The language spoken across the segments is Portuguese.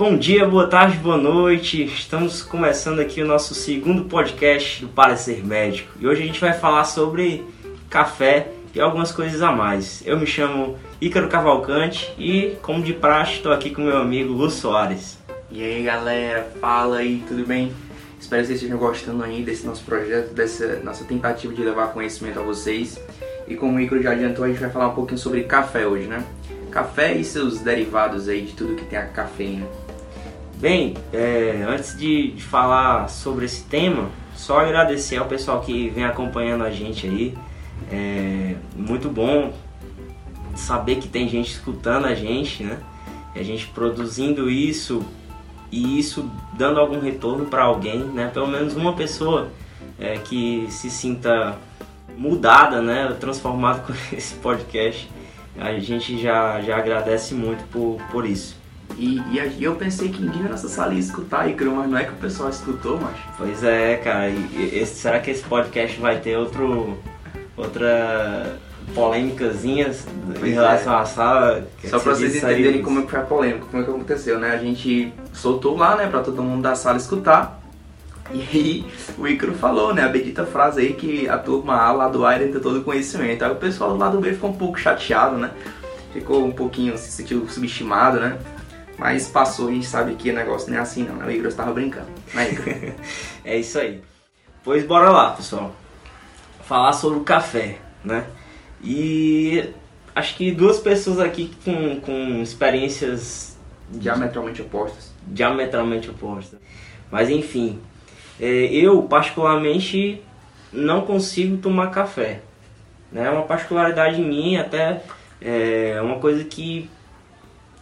Bom dia, boa tarde, boa noite. Estamos começando aqui o nosso segundo podcast do Parecer Médico. E hoje a gente vai falar sobre café e algumas coisas a mais. Eu me chamo Ícaro Cavalcante e, como de praxe, estou aqui com meu amigo Lu Soares. E aí galera, fala aí, tudo bem? Espero que vocês estejam gostando aí desse nosso projeto, dessa nossa tentativa de levar conhecimento a vocês. E como o Ícaro já adiantou, a gente vai falar um pouquinho sobre café hoje, né? Café e seus derivados aí de tudo que tem a cafeína. Bem, é, antes de, de, falar sobre esse tema, só agradecer ao pessoal que vem acompanhando a gente aí. É muito bom saber que tem gente escutando a gente, né? A gente produzindo isso e isso dando algum retorno para alguém, né? Pelo menos uma pessoa é, que se sinta mudada, né? Transformada com esse podcast. A gente já, já agradece muito por, por isso. E, e, eu pensei que ninguém na nossa sala ia escutar, Icaro, mas não é que o pessoal escutou, mas. Pois é, cara. Esse, será que esse podcast vai ter outro. outra polêmicazinhas em relação é. à sala? Só pra vocês entenderem como é que foi a polêmica, como é que aconteceu, né? A gente soltou lá, né, pra todo mundo da sala escutar. E aí o Icaro falou, né, a bendita frase aí que a turma A lá do A tem todo o conhecimento. Aí o pessoal do lado B ficou um pouco chateado, né? Ficou um pouquinho, se sentiu subestimado, né? Mas passou e a gente sabe que o negócio não é assim não, né? O Igor estava brincando. Né, é isso aí. Pois bora lá, pessoal. Falar sobre o café, né? E acho que duas pessoas aqui com, com experiências diametralmente opostas. Diametralmente opostas. Mas enfim, é, eu particularmente não consigo tomar café. Né? É uma particularidade minha, até é uma coisa que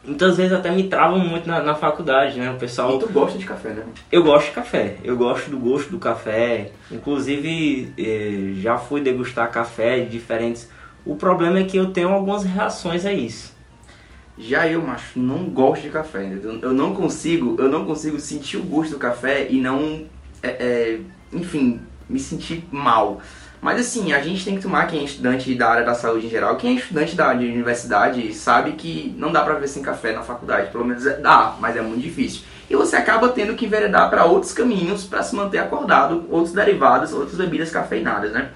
muitas vezes até me travam muito na, na faculdade, né? O pessoal. E tu gosta de café, né? Eu gosto de café. Eu gosto do gosto do café. Inclusive, eh, já fui degustar café de diferentes. O problema é que eu tenho algumas reações a isso. Já eu, macho, não gosto de café. Entendeu? Eu não consigo, eu não consigo sentir o gosto do café e não, é, é, enfim, me sentir mal. Mas assim, a gente tem que tomar, quem é estudante da área da saúde em geral, quem é estudante da de universidade sabe que não dá pra viver sem café na faculdade. Pelo menos é, dá, mas é muito difícil. E você acaba tendo que enveredar para outros caminhos para se manter acordado, outros derivados, outras bebidas cafeinadas, né?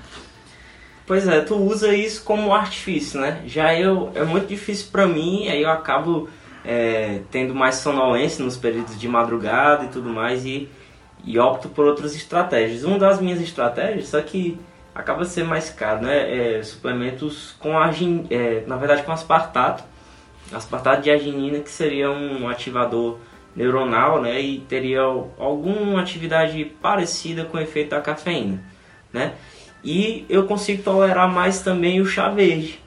Pois é, tu usa isso como artifício, né? Já eu, é muito difícil para mim, aí eu acabo é, tendo mais sonolência nos períodos de madrugada e tudo mais, e, e opto por outras estratégias. Uma das minhas estratégias, só que acaba sendo mais caro, né? É, suplementos com argin, é, na verdade com aspartato, aspartato de arginina que seria um ativador neuronal, né? E teria alguma atividade parecida com o efeito da cafeína, né? E eu consigo tolerar mais também o chá verde.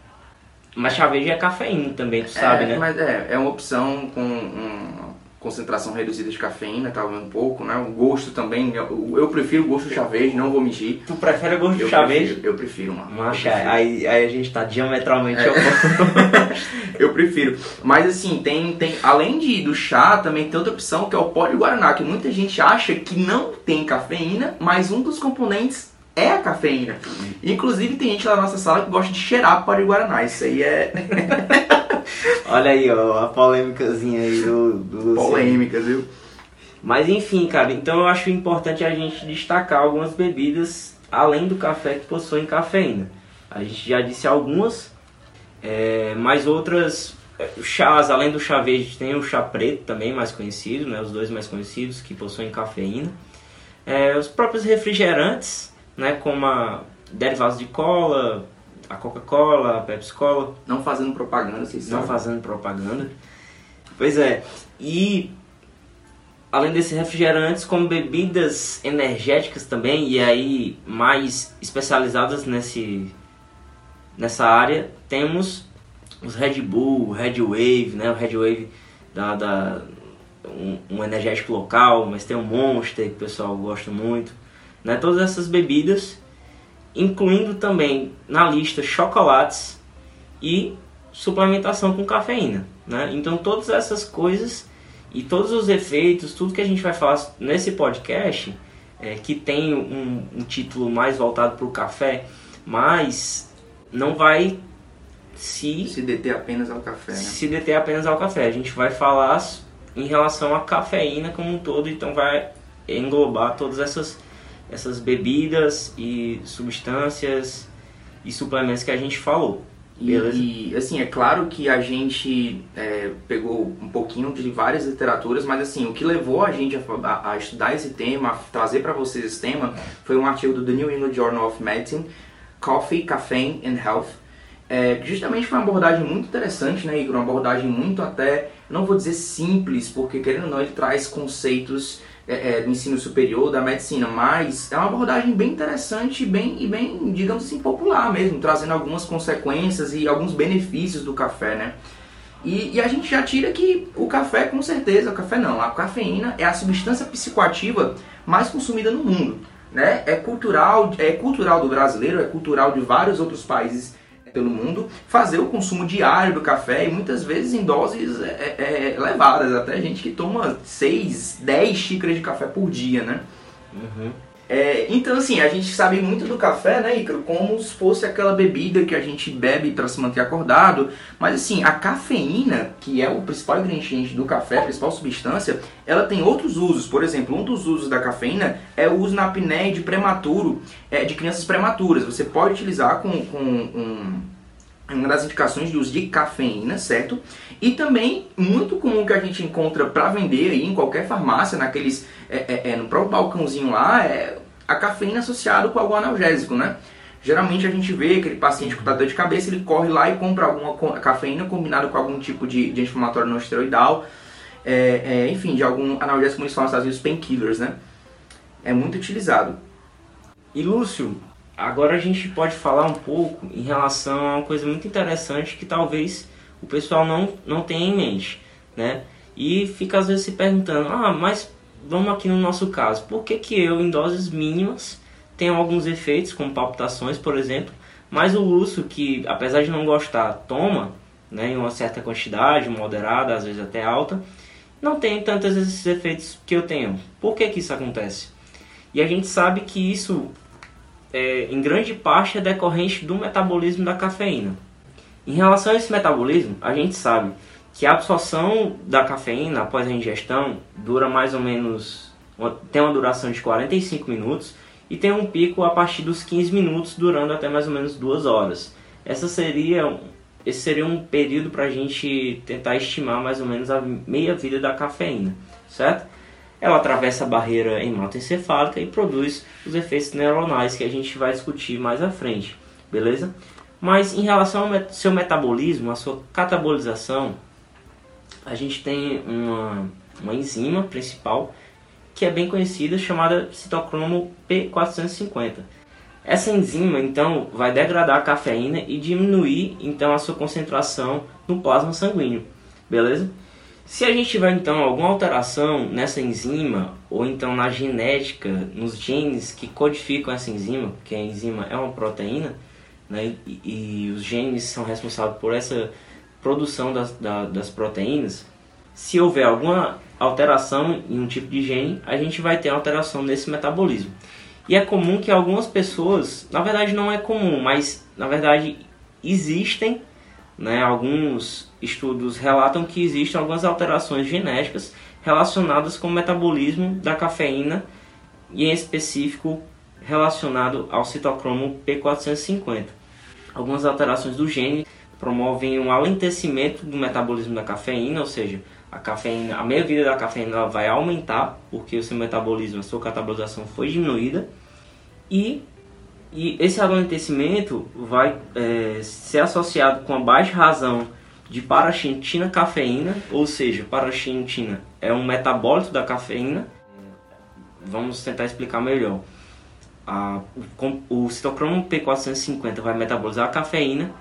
Mas chá verde é cafeína também, tu sabe, é, né? Mas é, é uma opção com um concentração reduzida de cafeína, talvez um pouco, né? O gosto também, eu, eu prefiro o gosto do chá verde, não vou mentir. Tu prefere o gosto do chá verde? Eu prefiro, mano. Aí, aí a gente tá diametralmente é. oposto. eu prefiro. Mas assim, tem, tem, além de, do chá, também tem outra opção que é o pó de Guaraná, que muita gente acha que não tem cafeína, mas um dos componentes é a cafeína. Inclusive tem gente lá na nossa sala que gosta de cheirar pó de Guaraná. Isso aí é. Olha aí, ó, a polêmicazinha aí do, do Polêmica, viu? Mas enfim, cara, então eu acho importante a gente destacar algumas bebidas além do café que possuem cafeína. A gente já disse algumas, é, mas outras é, chás, além do chá verde, tem o chá preto também mais conhecido, né, os dois mais conhecidos que possuem cafeína. É, os próprios refrigerantes, né, como a, derivados de cola, a Coca-Cola, a Pepsi-Cola. Não fazendo propaganda, vocês Não fazendo propaganda. Pois é. E além desses refrigerantes, como bebidas energéticas também, e aí mais especializadas nesse, nessa área, temos os Red Bull, Red Wave, né? O Red Wave da, da um, um, energético local, mas tem o Monster que o pessoal gosta muito, né? Todas essas bebidas incluindo também na lista chocolates e suplementação com cafeína. Né? Então, todas essas coisas e todos os efeitos, tudo que a gente vai falar nesse podcast, é, que tem um, um título mais voltado para o café, mas não vai se, se deter apenas ao café. Né? Se deter apenas ao café. A gente vai falar em relação à cafeína como um todo, então vai englobar todas essas, essas bebidas e substâncias e suplementos que a gente falou. Beleza? E, e, assim, é claro que a gente é, pegou um pouquinho de várias literaturas, mas assim, o que levou a gente a, a, a estudar esse tema, a trazer para vocês esse tema, foi um artigo do The New England Journal of Medicine, Coffee, Caffeine and Health, é, justamente foi uma abordagem muito interessante, né, Igor? Uma abordagem muito até, não vou dizer simples, porque querendo ou não, ele traz conceitos é, é, do ensino superior, da medicina, mas é uma abordagem bem interessante bem, e bem, digamos assim, popular mesmo, trazendo algumas consequências e alguns benefícios do café, né? E, e, a gente já tira que o café, com certeza, o café não, a cafeína é a substância psicoativa mais consumida no mundo, né? É cultural, é cultural do brasileiro, é cultural de vários outros países pelo mundo, fazer o consumo diário do café e muitas vezes em doses é, é, é elevadas, até gente que toma 6, 10 xícaras de café por dia, né? Uhum. É, então, assim, a gente sabe muito do café, né, Icaro? Como se fosse aquela bebida que a gente bebe para se manter acordado. Mas, assim, a cafeína, que é o principal ingrediente do café, a principal substância, ela tem outros usos. Por exemplo, um dos usos da cafeína é o uso na apneia de prematuro, é, de crianças prematuras. Você pode utilizar com, com um uma das indicações de uso de cafeína, certo? E também muito comum que a gente encontra para vender aí em qualquer farmácia, naqueles é, é, é, no próprio balcãozinho lá, é a cafeína associada com algum analgésico, né? Geralmente a gente vê aquele paciente com dor de cabeça, ele corre lá e compra alguma cafeína combinada com algum tipo de, de anti-inflamatório não esteroidal, é, é, enfim, de algum analgésico, como eles falam, às vezes painkillers, né? É muito utilizado. E Lúcio, agora a gente pode falar um pouco em relação a uma coisa muito interessante que talvez o pessoal não, não tenha em mente, né? E fica às vezes se perguntando, ah, mas vamos aqui no nosso caso, por que, que eu em doses mínimas tenho alguns efeitos, como palpitações, por exemplo, mas o Lúcio, que apesar de não gostar, toma né, em uma certa quantidade, moderada, às vezes até alta, não tem tantos esses efeitos que eu tenho. Por que, que isso acontece? E a gente sabe que isso, é, em grande parte, é decorrente do metabolismo da cafeína. Em relação a esse metabolismo, a gente sabe que a absorção da cafeína após a ingestão dura mais ou menos tem uma duração de 45 minutos e tem um pico a partir dos 15 minutos, durando até mais ou menos duas horas. Essa seria esse seria um período para a gente tentar estimar mais ou menos a meia vida da cafeína, certo? Ela atravessa a barreira hematoencefálica e produz os efeitos neuronais que a gente vai discutir mais à frente, beleza? Mas em relação ao seu metabolismo, a sua catabolização, a gente tem uma, uma enzima principal que é bem conhecida, chamada citocromo P450. Essa enzima, então, vai degradar a cafeína e diminuir, então, a sua concentração no plasma sanguíneo, beleza? Se a gente tiver, então, alguma alteração nessa enzima, ou então na genética, nos genes que codificam essa enzima, que a enzima é uma proteína, né, e, e os genes são responsáveis por essa produção das, da, das proteínas, se houver alguma alteração em um tipo de gene, a gente vai ter alteração nesse metabolismo. E é comum que algumas pessoas, na verdade não é comum, mas na verdade existem, né, alguns estudos relatam que existem algumas alterações genéticas relacionadas com o metabolismo da cafeína e em específico relacionado ao citocromo P450. Algumas alterações do gene promovem um alentecimento do metabolismo da cafeína, ou seja, a cafeína, a meia-vida da cafeína vai aumentar porque o seu metabolismo, a sua catabolização foi diminuída e, e esse alentecimento vai é, ser associado com a baixa razão de paraxantina cafeína, ou seja, paraxantina é um metabólito da cafeína. Vamos tentar explicar melhor. A, o, o citocromo P450 vai metabolizar a cafeína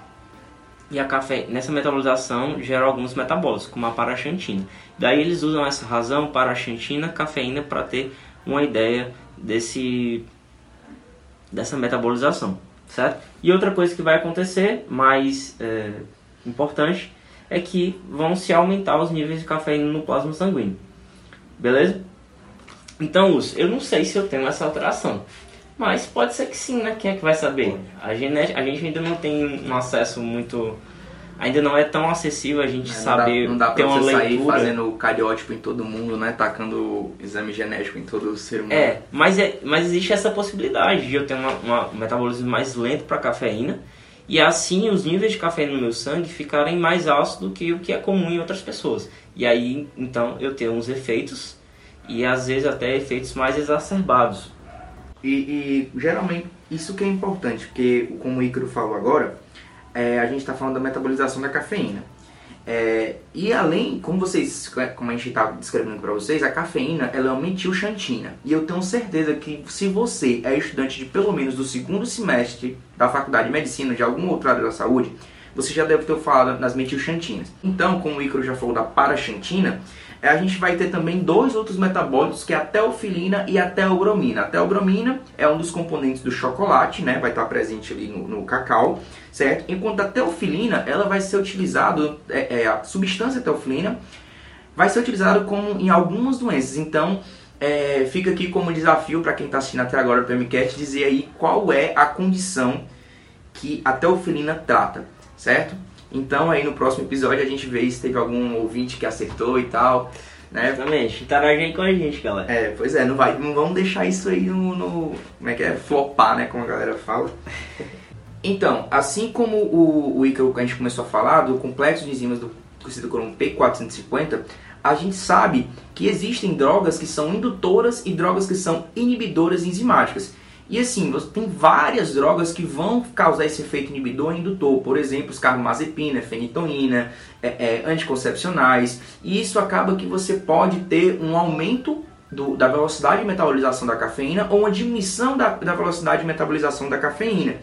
e a café, nessa metabolização gera alguns metabólitos, como a paraxantina. Daí eles usam essa razão, paraxantina, cafeína, para ter uma ideia desse, dessa metabolização, certo? E outra coisa que vai acontecer, mais é, importante, é que vão se aumentar os níveis de cafeína no plasma sanguíneo, beleza? Então, eu não sei se eu tenho essa alteração. Mas pode ser que sim, né? Quem é que vai saber? A, genética, a gente ainda não tem um acesso muito, ainda não é tão acessível a gente É, saber não dá, não dá ter pra uma você sair leitura. fazendo cariótipo em todo mundo, né? Tacando exame genético em todo ser humano. É, mas, é, mas existe essa possibilidade de eu ter uma, uma- um metabolismo mais lento para cafeína e assim os níveis de cafeína no meu sangue ficarem mais altos do que o que é comum em outras pessoas. E aí, então, eu tenho uns efeitos e às vezes até efeitos mais exacerbados. E, e, geralmente isso que é importante, porque como o Ícaro falou agora, é, a gente está falando da metabolização da cafeína. É, e além, como vocês, como a gente está descrevendo para vocês, a cafeína ela é uma metilxantina. E eu tenho certeza que se você é estudante de pelo menos do segundo semestre da faculdade de medicina de alguma outra área da saúde, você já deve ter falado nas metilxantinas. Então, como o Ícaro já falou da paraxantina, a gente vai ter também dois outros metabólitos, que é a teofilina e a teobromina. A teobromina é um dos componentes do chocolate, né? Vai estar presente ali no, no cacau, certo? Enquanto a teofilina, ela vai ser utilizada, é, é, a substância teofilina vai ser utilizada como em algumas doenças. Então, é, fica aqui como desafio para quem está assistindo até agora o PMCast dizer aí qual é a condição que a teofilina trata, certo? Então aí no próximo episódio a gente vê se teve algum ouvinte que acertou e tal, né? Exatamente. Interage aí com a gente, galera. É, pois é, não, vai, não vamos deixar isso aí no, no- Como é que é? Flopar, né? Como a galera fala. Então, assim como o, o Ícaro que a gente começou a falar, do complexo de enzimas do conhecido como P450, a gente sabe que existem drogas que são indutoras e drogas que são inibidoras enzimáticas. E assim, você tem várias drogas que vão causar esse efeito inibidor e indutor. Por exemplo, os carbamazepina, fenitoína, é, é, anticoncepcionais. E isso acaba que você pode ter um aumento do- da velocidade de metabolização da cafeína ou uma diminuição da, da velocidade de metabolização da cafeína.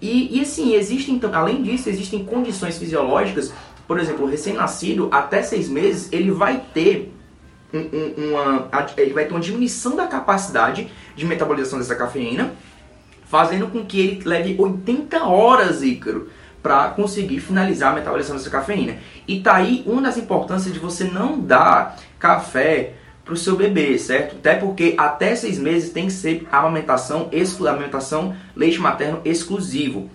E, e assim, existem, além disso, existem condições fisiológicas, por exemplo, o recém-nascido, até seis meses, ele vai ter um- um- uma, a- ele vai ter uma diminuição da capacidade de metabolização dessa cafeína, fazendo com que ele leve 80 horas, Ícaro, para conseguir finalizar a metabolização dessa cafeína. E tá aí uma das importâncias de você não dar café para o seu bebê, certo? Até porque até seis meses tem que ser amamentação, exclu amamentação leite materno exclusivo,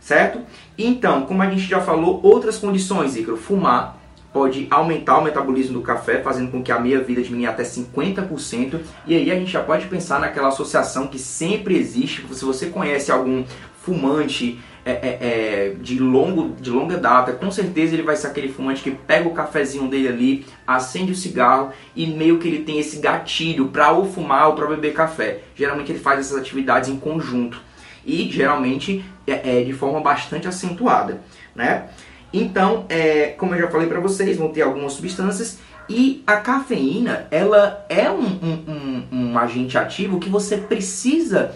certo? Então, como a gente já falou, outras condições, Ícaro, fumar pode aumentar o metabolismo do café, fazendo com que a meia-vida diminua até 50%. E aí a gente já pode pensar naquela associação que sempre existe. Se você conhece algum fumante é, é, é, de, longo, de longa data, com certeza ele vai ser aquele fumante que pega o cafezinho dele ali, acende o cigarro e meio que ele tem esse gatilho para ou fumar ou para beber café. Geralmente ele faz essas atividades em conjunto e geralmente é, é de forma bastante acentuada, né? Então, é, como eu já falei para vocês, vão ter algumas substâncias e a cafeína, ela é um, um, um, um agente ativo que você precisa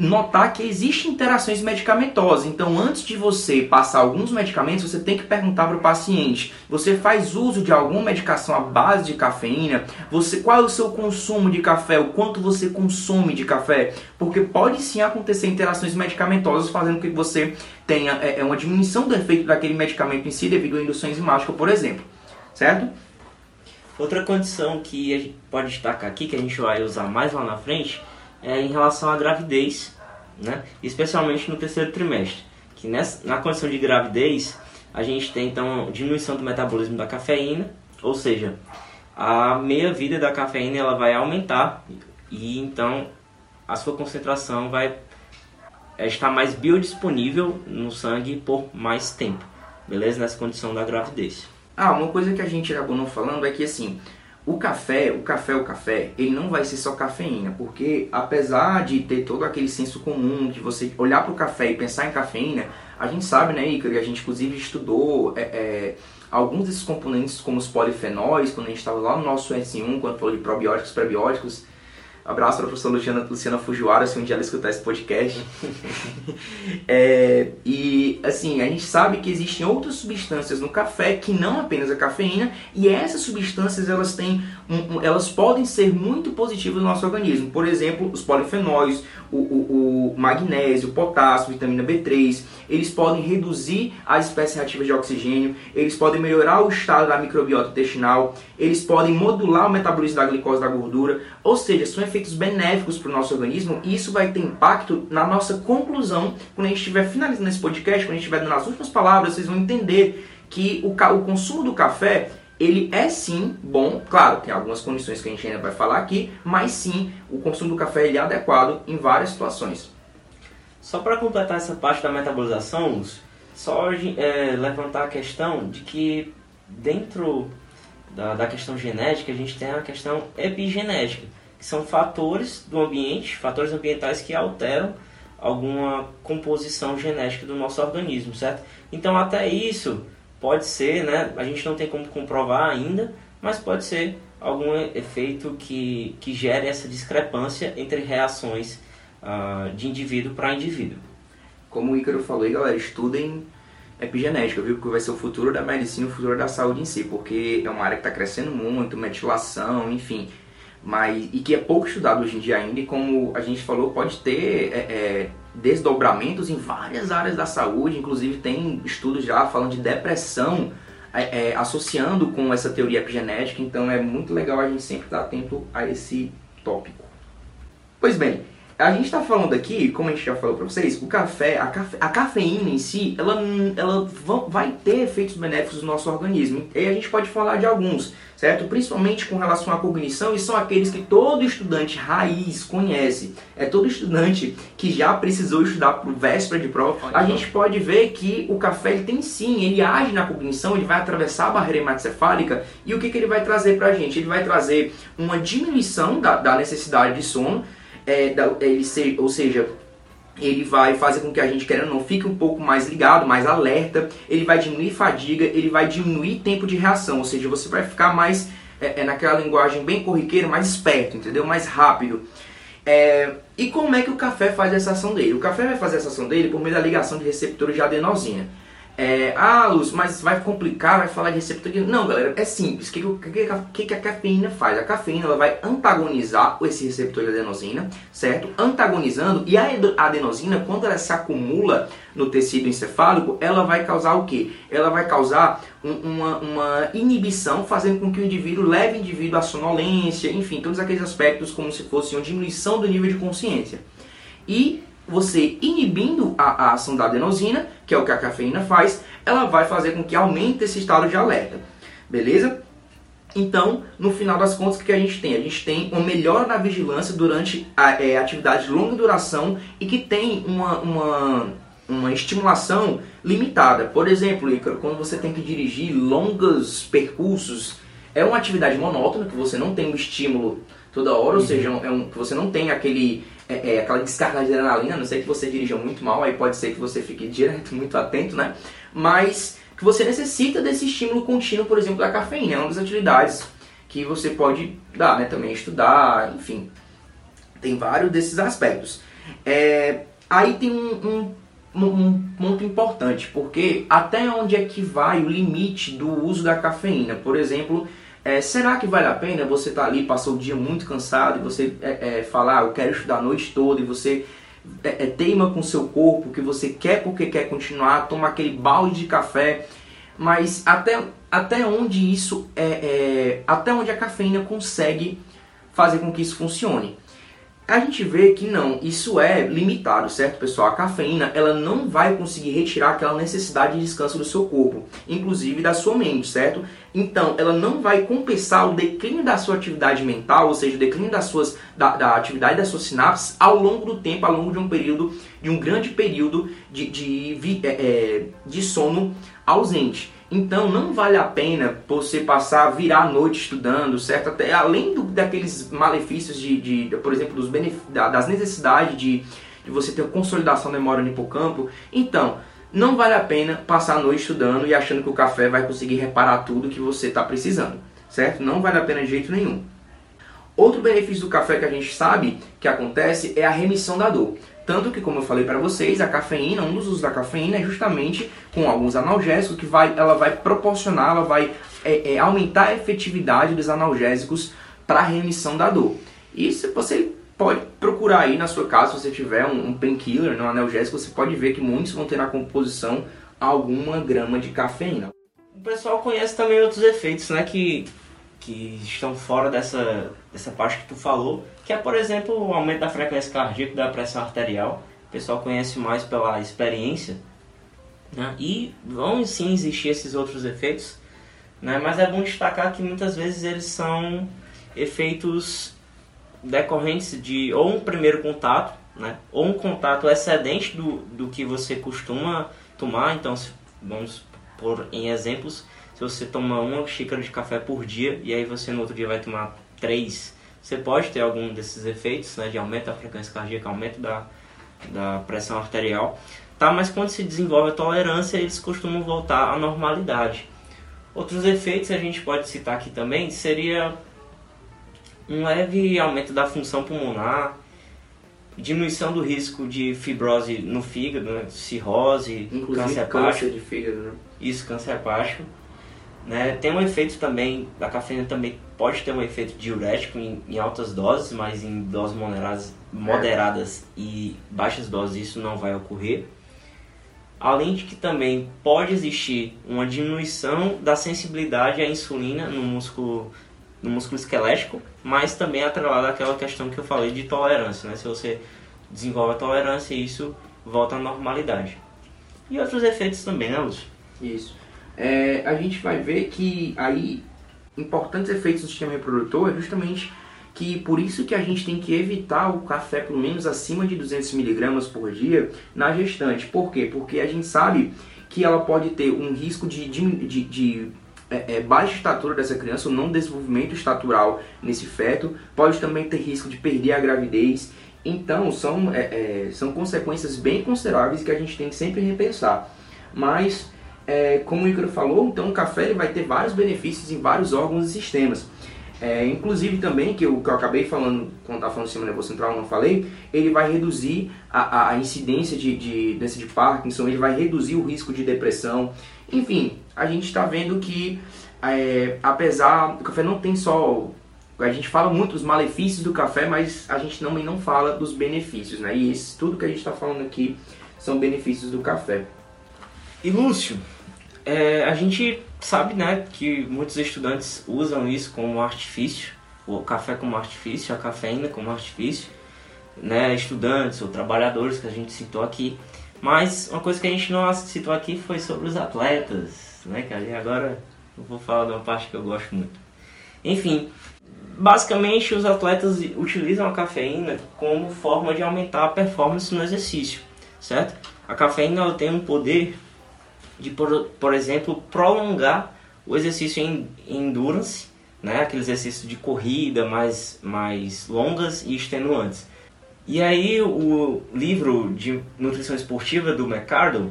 notar que existem interações medicamentosas. Então, antes de você passar alguns medicamentos, você tem que perguntar para o paciente: você faz uso de alguma medicação à base de cafeína? Você qual é o seu consumo de café? O quanto você consome de café? Porque pode sim acontecer interações medicamentosas fazendo com que você tenha é, é, uma diminuição do efeito daquele medicamento em si devido à indução enzimática, por exemplo. Certo? Outra condição que a gente pode destacar aqui, que a gente vai usar mais lá na frente, é em relação à gravidez, né? especialmente no terceiro trimestre. Que nessa, na condição de gravidez, a gente tem então diminuição do metabolismo da cafeína, ou seja, a meia-vida da cafeína ela vai aumentar e então a sua concentração vai estar mais biodisponível no sangue por mais tempo, beleza? Nessa condição da gravidez. Ah, uma coisa que a gente acabou não falando é que assim, o café, o café, o café, ele não vai ser só cafeína, porque apesar de ter todo aquele senso comum de você olhar para o café e pensar em cafeína, a gente sabe, né, Ícaro, e a gente inclusive estudou é, é, alguns desses componentes como os polifenóis, quando a gente estava lá no nosso S1, quando falou de probióticos, prebióticos. Abraço para a professora Luciana, Luciana Fujiwara, se um dia ela escutar esse podcast. É, e assim, a gente sabe que existem outras substâncias no café que não apenas a cafeína, e essas substâncias elas têm um- um- elas podem ser muito positivas no nosso organismo. Por exemplo, os polifenóis, o, o- o magnésio, o potássio, vitamina B3, eles podem reduzir as espécies reativas de oxigênio, eles podem melhorar o estado da microbiota intestinal, eles podem modular o metabolismo da glicose da gordura, ou seja, são efeitos benéficos para o nosso organismo e isso vai ter impacto na nossa conclusão quando a gente estiver finalizando esse podcast, quando a gente estiver dando as últimas palavras, vocês vão entender que o, o consumo do café ele é sim bom, claro, tem algumas condições que a gente ainda vai falar aqui, mas sim, o consumo do café ele é adequado em várias situações. Só para completar essa parte da metabolização, só é, levantar a questão de que dentro da, da questão genética a gente tem a questão epigenética, são fatores do ambiente, fatores ambientais que alteram alguma composição genética do nosso organismo, certo? Então até isso pode ser, né? A gente não tem como comprovar ainda, mas pode ser algum efeito que, que gere essa discrepância entre reações uh, de indivíduo para indivíduo. Como o Ícaro falou aí, galera, estudem epigenética, viu? Porque vai ser o futuro da medicina, o futuro da saúde em si, porque é uma área que está crescendo muito, metilação, enfim. Mas, e que é pouco estudado hoje em dia ainda, e como a gente falou, pode ter é, é, desdobramentos em várias áreas da saúde, inclusive tem estudos já falando de depressão é, é associando com essa teoria epigenética, então é muito legal a gente sempre estar atento a esse tópico. Pois bem, a gente está falando aqui, como a gente já falou para vocês, o café, a, cafe, a cafeína em si, ela, ela vai ter efeitos benéficos no nosso organismo. E a gente pode falar de alguns, certo? Principalmente com relação à cognição, e são aqueles que todo estudante raiz conhece. É todo estudante que já precisou estudar para véspera de prova. A gente pode ver que o café ele tem sim, ele age na cognição, ele vai atravessar a barreira hematocefálica e o que, que ele vai trazer para a gente? Ele vai trazer uma diminuição da, da necessidade de sono é, ele ou seja, ele vai fazer com que a gente, querendo ou não, fique um pouco mais ligado, mais alerta, ele vai diminuir fadiga, ele vai diminuir tempo de reação, ou seja, você vai ficar mais, é, é naquela linguagem bem corriqueira, mais esperto, entendeu? Mais rápido. É, e como é que o café faz essa ação dele? O café vai fazer essa ação dele por meio da ligação de receptores de adenosina. É, ah, Luz, mas vai complicar, vai falar de receptor. Não, galera, é simples. O que, que, que, a cafeína faz? A cafeína ela vai antagonizar esse receptor de adenosina, certo? Antagonizando, e a adenosina, quando ela se acumula no tecido encefálico, ela vai causar o que? Ela vai causar um, uma, uma inibição, fazendo com que o indivíduo leve o indivíduo à sonolência, enfim, todos aqueles aspectos como se fosse uma diminuição do nível de consciência. E você inibindo a, a, ação da adenosina, que é o que a cafeína faz, ela vai fazer com que aumente esse estado de alerta. Beleza? Então, no final das contas, o que a gente tem? A gente tem uma melhora na vigilância durante a é, atividade de longa duração e que tem uma, uma, uma estimulação limitada. Por exemplo, Ícaro, quando você tem que dirigir longos percursos, é uma atividade monótona, que você não tem um estímulo toda hora, uhum. ou seja, é um, que você não tem aquele é, é, aquela descarga de adrenalina, não sei que você dirija muito mal, aí pode ser que você fique direto muito atento, né? Mas que você necessita desse estímulo contínuo, por exemplo, da cafeína, é uma das atividades que você pode dar, né? Também estudar, enfim, tem vários desses aspectos. É, aí tem um, um, um ponto importante, porque até onde é que vai o limite do uso da cafeína? Por exemplo, é, será que vale a pena você estar tá ali, passou o dia muito cansado e você é, é, falar, ah, eu quero estudar a noite toda e você é, é, teima com seu corpo, que você quer porque quer continuar, toma aquele balde de café, mas até, até onde isso é, é até onde a cafeína consegue fazer com que isso funcione? A gente vê que não, isso é limitado, certo, pessoal? A cafeína, ela não vai conseguir retirar aquela necessidade de descanso do seu corpo, inclusive da sua mente, certo? Então, ela não vai compensar o declínio da sua atividade mental, ou seja, o declínio das suas, da, da atividade das suas sinapses ao longo do tempo, ao longo de um período, de um grande período de, de, de, é, é, de sono ausente. Então não vale a pena você passar, virar a noite estudando, certo? Até além do, daqueles malefícios de, de, por exemplo, dos das necessidades de, de você ter consolidação da memória no hipocampo. Então, não vale a pena passar a noite estudando e achando que o café vai conseguir reparar tudo que você está precisando, certo? Não vale a pena de jeito nenhum. Outro benefício do café que a gente sabe que acontece é a remissão da dor. Tanto que, como eu falei para vocês, a cafeína, um dos usos da cafeína é justamente com alguns analgésicos que vai, ela vai proporcionar, ela vai é, é, aumentar a efetividade dos analgésicos para a remissão da dor. Isso você pode procurar aí na sua casa, se você tiver um, um painkiller, um analgésico, você pode ver que muitos vão ter na composição alguma grama de cafeína. O pessoal conhece também outros efeitos, né, que que estão fora dessa, dessa parte que tu falou, que é, por exemplo, o aumento da frequência cardíaca da pressão arterial. O pessoal conhece mais pela experiência. Né? E vão sim existir esses outros efeitos, né? mas é bom destacar que muitas vezes eles são efeitos decorrentes de ou um primeiro contato, né? ou um contato excedente do, do que você costuma tomar. Então, vamos por em exemplos, se você toma uma xícara de café por dia e aí você no outro dia vai tomar três, você pode ter algum desses efeitos, né, de aumento da frequência cardíaca, aumento da, da pressão arterial, tá? Mas quando se desenvolve a tolerância, eles costumam voltar à normalidade. Outros efeitos que a gente pode citar aqui também seria um leve aumento da função pulmonar, diminuição do risco de fibrose no fígado, né? cirrose, Inclusive câncer câncer hepático. de fígado, né? Isso, câncer hepático. Né? Tem um efeito também, a cafeína também pode ter um efeito diurético em, em altas doses, mas em doses moderadas, moderadas e baixas doses isso não vai ocorrer. Além de que também pode existir uma diminuição da sensibilidade à insulina no músculo, no músculo esquelético, mas também atrelado àquela questão que eu falei de tolerância. Né? Se você desenvolve a tolerância, isso volta à normalidade. E outros efeitos também, né, Lúcio? Isso. É, a gente vai ver que aí importantes efeitos do sistema reprodutor é justamente que por isso que a gente tem que evitar o café pelo menos acima de 200 miligramas por dia na gestante. Por quê? Porque a gente sabe que ela pode ter um risco de, de, de, de é, é, baixa estatura dessa criança, ou não desenvolvimento estatural nesse feto, pode também ter risco de perder a gravidez. Então, são, é, é, são consequências bem consideráveis que a gente tem que sempre repensar. Mas, é, como o Ícaro falou, então o café ele vai ter vários benefícios em vários órgãos e sistemas. É, inclusive também, que eu, que eu acabei falando, quando estava falando do sistema nervoso central, não falei, ele vai reduzir a, a, a incidência de, de doença de Parkinson, ele vai reduzir o risco de depressão. Enfim, a gente está vendo que, é, apesar do café não tem só... A gente fala muito dos malefícios do café, mas a gente também não fala dos benefícios, né? E esse, tudo que a gente está falando aqui são benefícios do café. E Lúcio, é, a gente sabe né, que muitos estudantes usam isso como artifício, o café como artifício, a cafeína como artifício, né, estudantes ou trabalhadores que a gente citou aqui. Mas uma coisa que a gente não citou aqui foi sobre os atletas, né, que ali agora eu vou falar de uma parte que eu gosto muito. Enfim, basicamente os atletas utilizam a cafeína como forma de aumentar a performance no exercício, certo? A cafeína ela tem um poder de, por, por exemplo, prolongar o exercício em, em endurance, né? aquele exercício de corrida mais, mais longas e extenuantes. E aí o livro de nutrição esportiva do McCardle,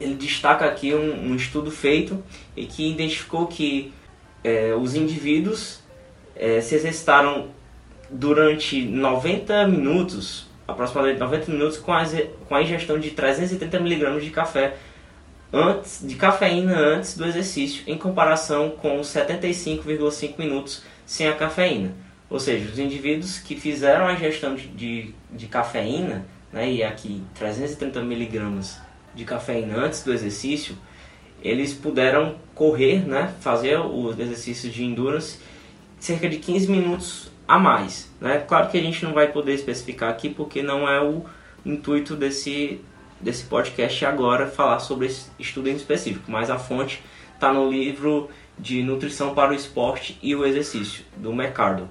ele destaca aqui um, um estudo feito e que identificou que é, os indivíduos é, se exercitaram durante 90 minutos, aproximadamente 90 minutos, com a, com a ingestão de 330 mg de café antes de cafeína antes do exercício, em comparação com os 75,5 minutos sem a cafeína. Ou seja, os indivíduos que fizeram a ingestão de, de, de cafeína, né, e aqui 330 miligramas de cafeína antes do exercício, eles puderam correr, né, fazer o exercício de endurance cerca de 15 minutos a mais. Né? Claro que a gente não vai poder especificar aqui porque não é o intuito desse, desse podcast agora falar sobre esse estudo em específico, mas a fonte está no livro de Nutrição para o Esporte e o Exercício, do.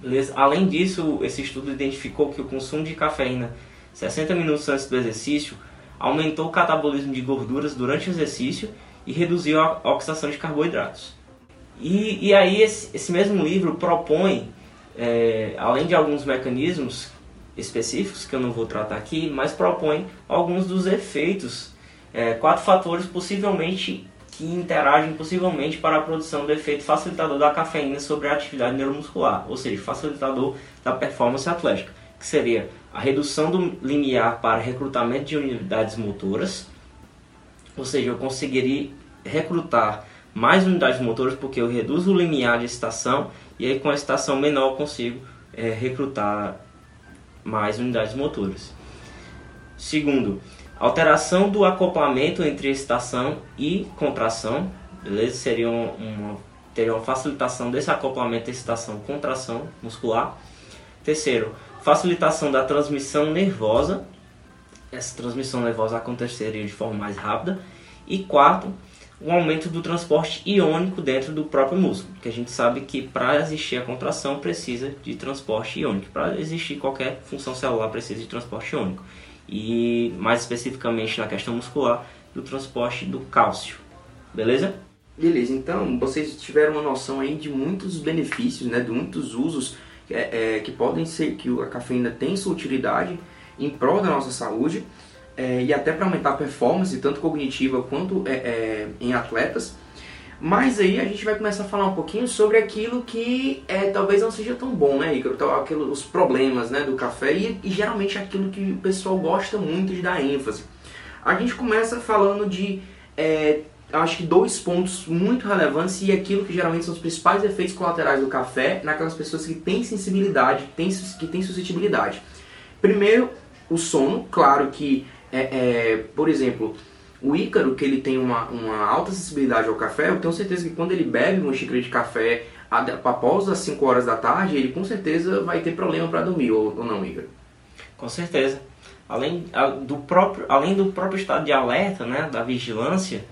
Beleza? Além disso, esse estudo identificou que o consumo de cafeína 60 minutos antes do exercício aumentou o catabolismo de gorduras durante o exercício e reduziu a oxidação de carboidratos. E, e aí esse, esse mesmo livro propõe, é, além de alguns mecanismos específicos que eu não vou tratar aqui, mas propõe alguns dos efeitos, é, quatro fatores possivelmente que interagem possivelmente para a produção do efeito facilitador da cafeína sobre a atividade neuromuscular, ou seja, facilitador da performance atlética, que seria a redução do limiar para recrutamento de unidades motoras, ou seja, eu conseguiria recrutar mais unidades motoras porque eu reduzo o limiar de estação e aí com a estação menor eu consigo é, recrutar mais unidades motoras. Segundo, alteração do acoplamento entre estação e contração, beleza? Seria uma teria uma facilitação desse acoplamento excitação-contração muscular. Terceiro, facilitação da transmissão nervosa. Essa transmissão nervosa aconteceria de forma mais rápida. E quarto, um aumento do transporte iônico dentro do próprio músculo, que a gente sabe que para existir a contração precisa de transporte iônico, para existir qualquer função celular precisa de transporte iônico. E mais especificamente na questão muscular, do transporte do cálcio. Beleza? Beleza, então vocês tiveram uma noção aí de muitos benefícios, né, de muitos usos é, é, que podem ser que a cafeína tem sua utilidade em prol da nossa saúde é, e até para aumentar a performance, tanto cognitiva quanto é, é, em atletas. Mas aí a gente vai começar a falar um pouquinho sobre aquilo que é, talvez não seja tão bom, né? Então, aquilo, os problemas né, do café e, e geralmente aquilo que o pessoal gosta muito de dar ênfase. A gente começa falando de é, acho que dois pontos muito relevantes e aquilo que geralmente são os principais efeitos colaterais do café naquelas pessoas que têm sensibilidade, que têm suscetibilidade. Primeiro, o sono, claro que, é, é, por exemplo, o Ícaro, que ele tem uma, uma alta sensibilidade ao café, eu tenho certeza que quando ele bebe uma xícara de café após as 5 horas da tarde, ele com certeza vai ter problema para dormir, ou, ou não, Ícaro? Com certeza. Além do, próprio, além do próprio estado de alerta, né, da vigilância,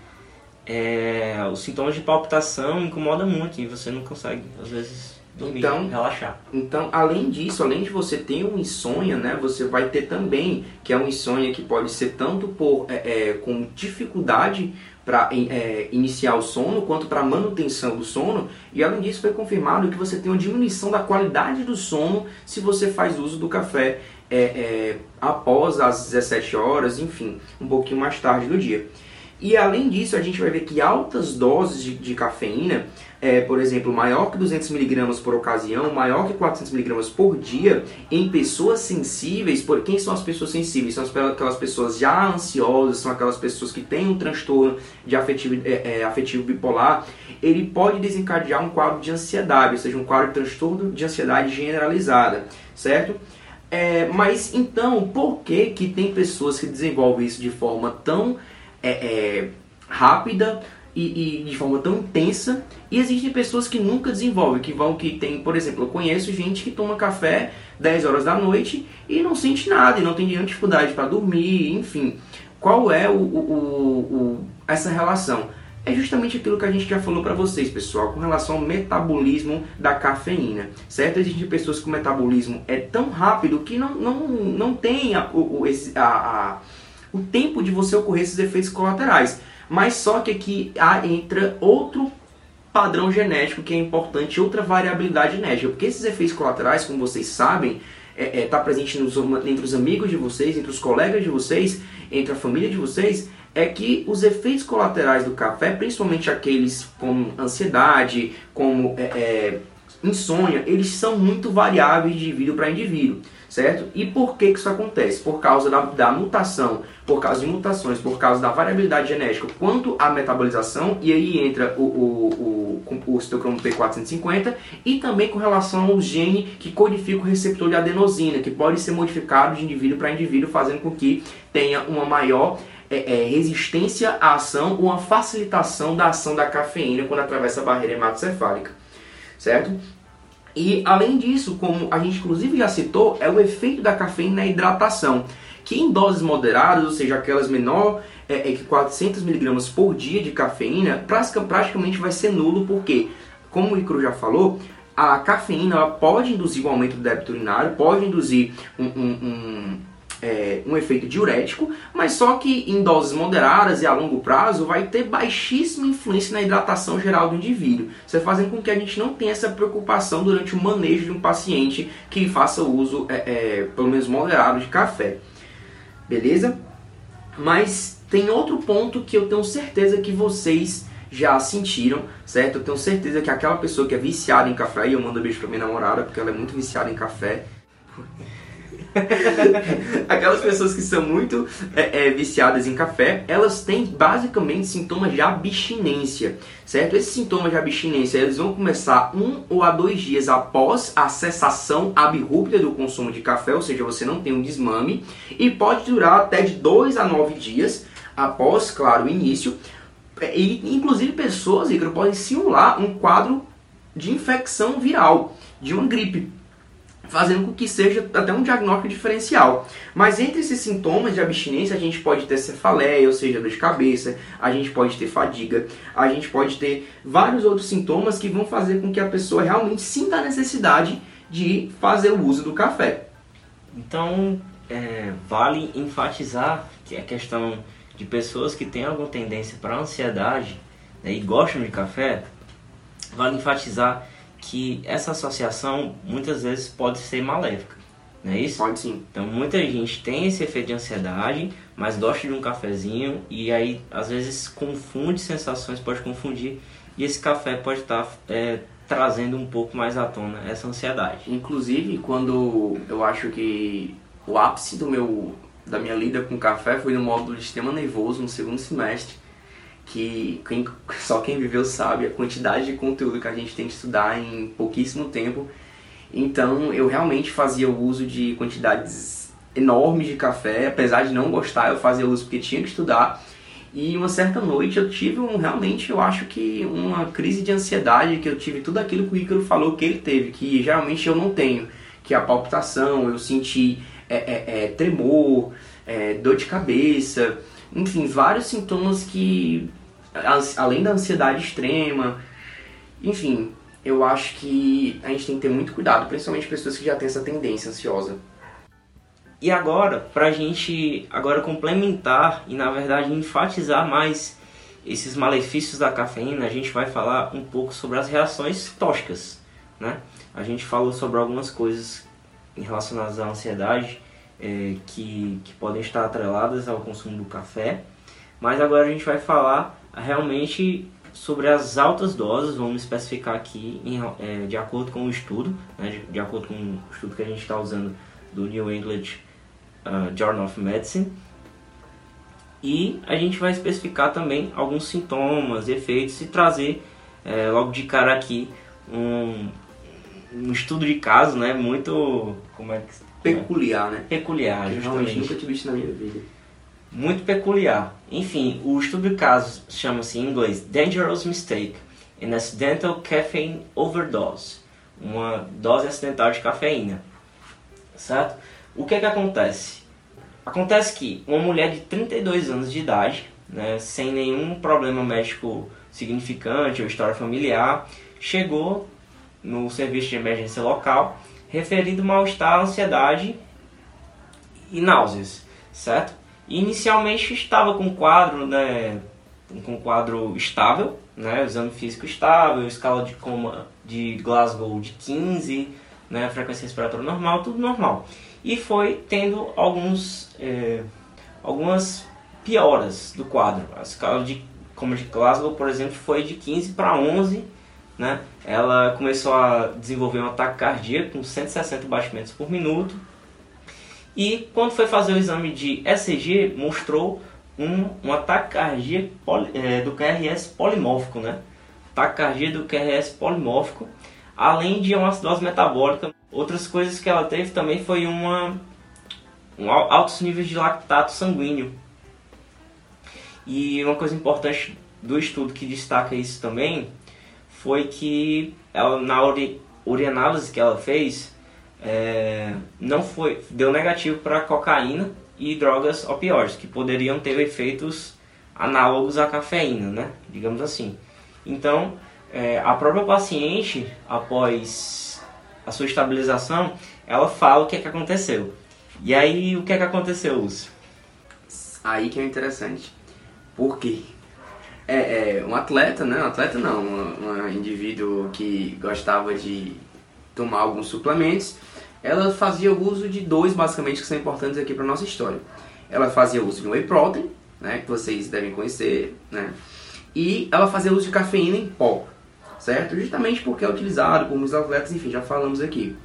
é, os sintomas de palpitação incomodam muito e você não consegue, às vezes, dormir, então, relaxar. Então, além disso, além de você ter um insônia, né, você vai ter também, que é um insônia que pode ser tanto por é, é, com dificuldade para é, iniciar o sono, quanto para manutenção do sono. E além disso, foi confirmado que você tem uma diminuição da qualidade do sono se você faz uso do café é, é, após as 17 horas, enfim, um pouquinho mais tarde do dia. E além disso, a gente vai ver que altas doses de, de cafeína, é, por exemplo, maior que 200mg por ocasião, maior que 400mg por dia, em pessoas sensíveis, por quem são as pessoas sensíveis? São aquelas pessoas já ansiosas, são aquelas pessoas que têm um transtorno de afetivo, é, é, afetivo bipolar, ele pode desencadear um quadro de ansiedade, ou seja, um quadro de transtorno de ansiedade generalizada, certo? É, mas então, por que que tem pessoas que desenvolvem isso de forma tão é, é, rápida e, e, de forma tão intensa e existem pessoas que nunca desenvolvem, que vão que tem, por exemplo, eu conheço gente que toma café 10 horas da noite e não sente nada, e não tem nenhuma dificuldade para dormir, enfim. Qual é o, o, o, essa relação? É justamente aquilo que a gente já falou para vocês, pessoal, com relação ao metabolismo da cafeína, certo? Existem pessoas que o metabolismo é tão rápido que não, não, não tem a, o, a, a o tempo de você ocorrer esses efeitos colaterais. Mas só que aqui entra outro padrão genético que é importante, outra variabilidade genética, porque esses efeitos colaterais, como vocês sabem, está é, é, tá presente nos, entre os amigos de vocês, entre os colegas de vocês, entre a família de vocês, é que os efeitos colaterais do café, principalmente aqueles como ansiedade, como é, é insônia, eles são muito variáveis de indivíduo para indivíduo certo? E por que, que isso acontece? Por causa da, da, mutação, por causa de mutações, por causa da variabilidade genética quanto à metabolização, e aí entra o, o, o, o citocromo P450, e também com relação ao gene que codifica o receptor de adenosina, que pode ser modificado de indivíduo para indivíduo, fazendo com que tenha uma maior é, é, resistência à ação ou uma facilitação da ação da cafeína quando atravessa a barreira hematocefálica, certo? E além disso, como a gente inclusive já citou, é o efeito da cafeína na hidratação, que em doses moderadas, ou seja, aquelas menor é, é que 400 mg por dia de cafeína, praticamente vai ser nulo, porque, como o Icro já falou, a cafeína pode induzir o aumento do débito urinário, pode induzir um, um, um é, um efeito diurético, mas só que em doses moderadas e a longo prazo vai ter baixíssima influência na hidratação geral do indivíduo, você fazendo com que a gente não tenha essa preocupação durante o manejo de um paciente que faça uso, é, é, pelo menos moderado, de café. Beleza? Mas tem outro ponto que eu tenho certeza que vocês já sentiram, certo? Eu tenho certeza que aquela pessoa que é viciada em café, e eu mando um beijo pra minha namorada, porque ela é muito viciada em café, Aquelas pessoas que são muito é, é, viciadas em café, elas têm basicamente sintomas de abstinência, certo? Esses sintomas de abstinência eles vão começar um ou a dois dias após a cessação abrupta do consumo de café, ou seja, você não tem um desmame, e pode durar até de dois a nove dias após, claro, o início, e, inclusive pessoas, Igor, podem simular um quadro de infecção viral, de uma gripe, fazendo com que seja até um diagnóstico diferencial. Mas entre esses sintomas de abstinência, a gente pode ter cefaleia, ou seja, dor de cabeça, a gente pode ter fadiga, a gente pode ter vários outros sintomas que vão fazer com que a pessoa realmente sinta a necessidade de fazer o uso do café. Então, é, vale enfatizar que a questão de pessoas que têm alguma tendência para ansiedade né, e gostam de café, vale enfatizar que essa associação muitas vezes pode ser maléfica. Não é isso? Pode sim. Então muita gente tem esse efeito de ansiedade, mas gosta de um cafezinho e aí às vezes confunde sensações, pode confundir e esse café pode estar tá, é, trazendo um pouco mais à tona essa ansiedade. Inclusive quando eu acho que o ápice do meu da minha lida com café foi no módulo de sistema nervoso no segundo semestre que quem, só quem viveu sabe a quantidade de conteúdo que a gente tem que estudar em pouquíssimo tempo. Então eu realmente fazia uso de quantidades enormes de café, apesar de não gostar, eu fazia uso porque tinha que estudar. E uma certa noite eu tive um, realmente, eu acho que uma crise de ansiedade, que eu tive tudo aquilo que o Ícaro falou que ele teve, que geralmente eu não tenho, que é a palpitação, eu senti é, é, é, tremor, é, dor de cabeça, enfim, vários sintomas que além da ansiedade extrema, enfim, eu acho que a gente tem que ter muito cuidado, principalmente pessoas que já têm essa tendência ansiosa. E agora, pra gente agora complementar e na verdade enfatizar mais esses malefícios da cafeína, a gente vai falar um pouco sobre as reações tóxicas, né? A gente falou sobre algumas coisas relacionadas à ansiedade é, que, que podem estar atreladas ao consumo do café, mas agora a gente vai falar realmente sobre as altas doses, vamos especificar aqui em, é, de acordo com o estudo, né, de, de, acordo com o estudo que a gente está usando do New England uh, Journal of Medicine. E a gente vai especificar também alguns sintomas, efeitos e trazer é, logo de cara aqui um, um estudo de caso, né, muito como é que peculiar, né? Peculiar, justamente. Realmente nunca tive isso na minha vida muito peculiar. Enfim, o estudo de caso chama-se em inglês Dangerous Mistake an Accidental Caffeine Overdose, uma dose acidental de cafeína, certo? O que é que acontece? Acontece que uma mulher de 32 anos de idade, né, sem nenhum problema médico significante ou história familiar, chegou no serviço de emergência local referindo mal-estar, ansiedade e náuseas, certo? Inicialmente estava com quadro, né, com quadro estável, né, exame físico estável, escala de coma de Glasgow de 15, né, frequência respiratória normal, tudo normal. E foi tendo alguns, é, algumas pioras do quadro. A escala de coma de Glasgow, por exemplo, foi de 15 para 11, né? Ela começou a desenvolver um ataque cardíaco com 160 batimentos por minuto, e quando foi fazer o exame de ECG, mostrou um, ataque cardíaco poli, é, do QRS polimórfico, né? Ataque cardíaco do QRS polimórfico, além de uma acidose metabólica. Outras coisas que ela teve também foi uma um altos níveis de lactato sanguíneo. E uma coisa importante do estudo que destaca isso também foi que ela, na uri, urianálise que ela fez, é, não foi deu negativo para cocaína e drogas opioides que poderiam ter efeitos análogos à cafeína, né? Digamos assim. Então, é, a própria paciente, após a sua estabilização, ela fala o que é que aconteceu. E aí, o que é que aconteceu, Lúcio? Aí que é interessante. Por quê? É, é, um atleta, né? Um atleta não, um, um indivíduo que gostava de tomar alguns suplementos, ela fazia uso de dois basicamente que são importantes aqui para nossa história. Ela fazia uso de whey protein, né, que vocês devem conhecer, né, e ela fazia uso de cafeína em pó, certo? Justamente porque é utilizado por muitos atletas, enfim, já falamos aqui.